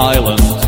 And